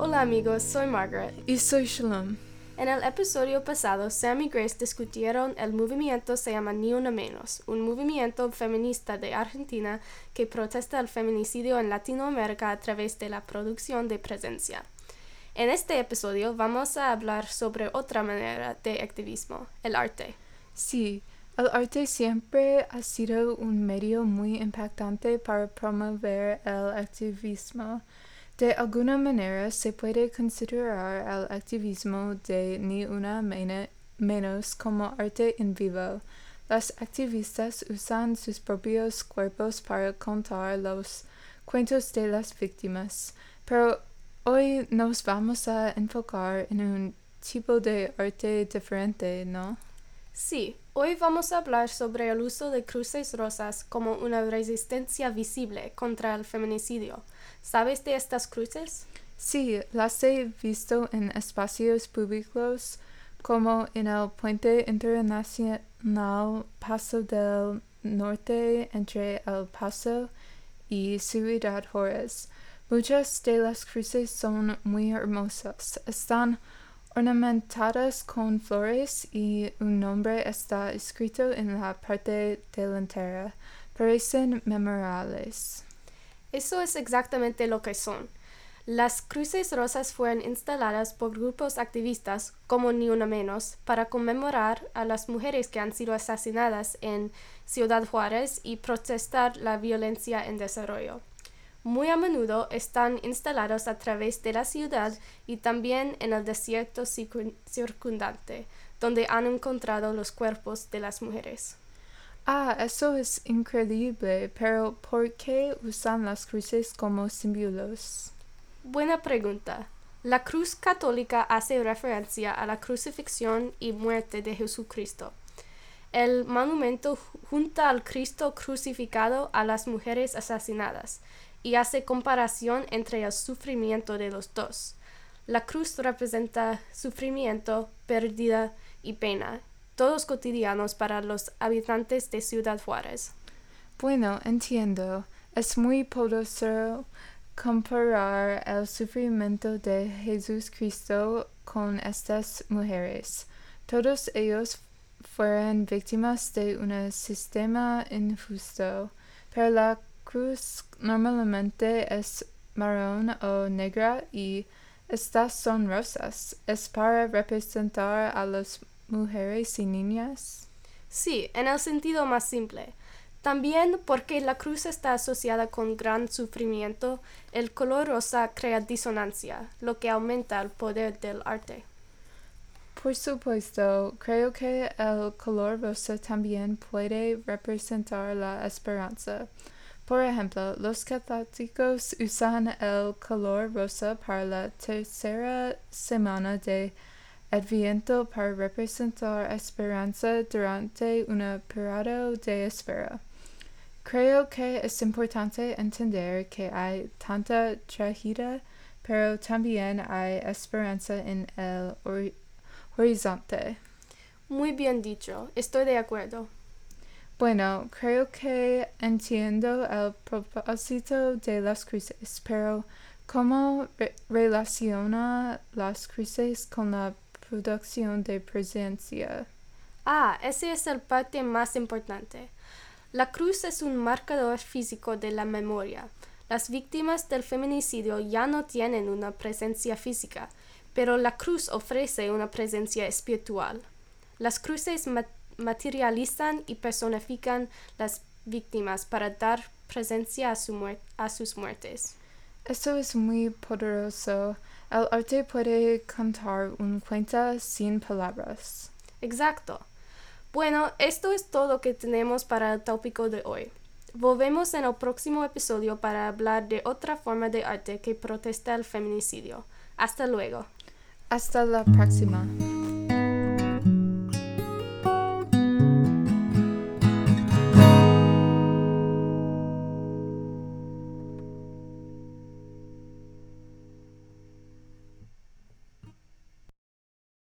Hola amigos, soy Margaret. Y soy Shalom. En el episodio pasado, Sam y Grace discutieron el movimiento se llama Ni Una Menos, un movimiento feminista de Argentina que protesta el feminicidio en Latinoamérica a través de la producción de presencia. En este episodio vamos a hablar sobre otra manera de activismo, el arte. Sí, el arte siempre ha sido un medio muy impactante para promover el activismo. De alguna manera se puede considerar el activismo de Ni Una Menos como arte en vivo. Las activistas usan sus propios cuerpos para contar los cuentos de las víctimas, pero hoy nos vamos a enfocar en un tipo de arte diferente, ¿no? Sí, hoy vamos a hablar sobre el uso de cruces rosas como una resistencia visible contra el feminicidio. ¿Sabes de estas cruces? Sí, las he visto en espacios públicos como en el puente internacional Paso del Norte entre El Paso y Ciudad Juárez. Muchas de las cruces son muy hermosas. Están ornamentadas con flores y un nombre está escrito en la parte delantera. Parecen memorables. Eso es exactamente lo que son. Las cruces rosas fueron instaladas por grupos activistas, como Ni Una Menos, para conmemorar a las mujeres que han sido asesinadas en Ciudad Juárez y protestar la violencia en desarrollo. Muy a menudo están instalados a través de la ciudad y también en el desierto circundante, donde han encontrado los cuerpos de las mujeres. Ah, eso es increíble, pero ¿por qué usan las cruces como símbolos? Buena pregunta. La cruz católica hace referencia a la crucifixión y muerte de Jesucristo. El monumento junta al Cristo crucificado a las mujeres asesinadas y hace comparación entre el sufrimiento de los dos. La cruz representa sufrimiento, pérdida y pena, todos cotidianos para los habitantes de Ciudad Juárez. Bueno, entiendo. Es muy poderoso comparar el sufrimiento de Jesucristo con estas mujeres. Todos ellos fueron víctimas de un sistema injusto, pero la cruz normalmente es marrón o negra y estas son rosas. Es para representar a las mujeres y niñas? Sí, en el sentido más simple. También porque la cruz está asociada con gran sufrimiento, el color rosa crea disonancia, lo que aumenta el poder del arte. Por supuesto, creo que el color rosa también puede representar la esperanza. Por ejemplo, los católicos usan el color rosa para la tercera semana de Adviento para representar esperanza durante un periodo de espera. Creo que es importante entender que hay tanta tragedia, pero también hay esperanza en el horizonte. Muy bien dicho, estoy de acuerdo. Bueno, creo que entiendo el propósito de las cruces, pero ¿cómo relaciona las cruces con la producción de presencia. Ah, ese es el parte más importante. La cruz es un marcador físico de la memoria. Las víctimas del feminicidio ya no tienen una presencia física, pero la cruz ofrece una presencia espiritual. Las cruces materializan y personifican las víctimas para dar presencia a, a sus muertes. Eso es muy poderoso. El arte puede contar un cuento sin palabras. Exacto. Bueno, esto es todo lo que tenemos para el tópico de hoy. Volvemos en el próximo episodio para hablar de otra forma de arte que protesta el feminicidio. Hasta luego. Hasta la próxima.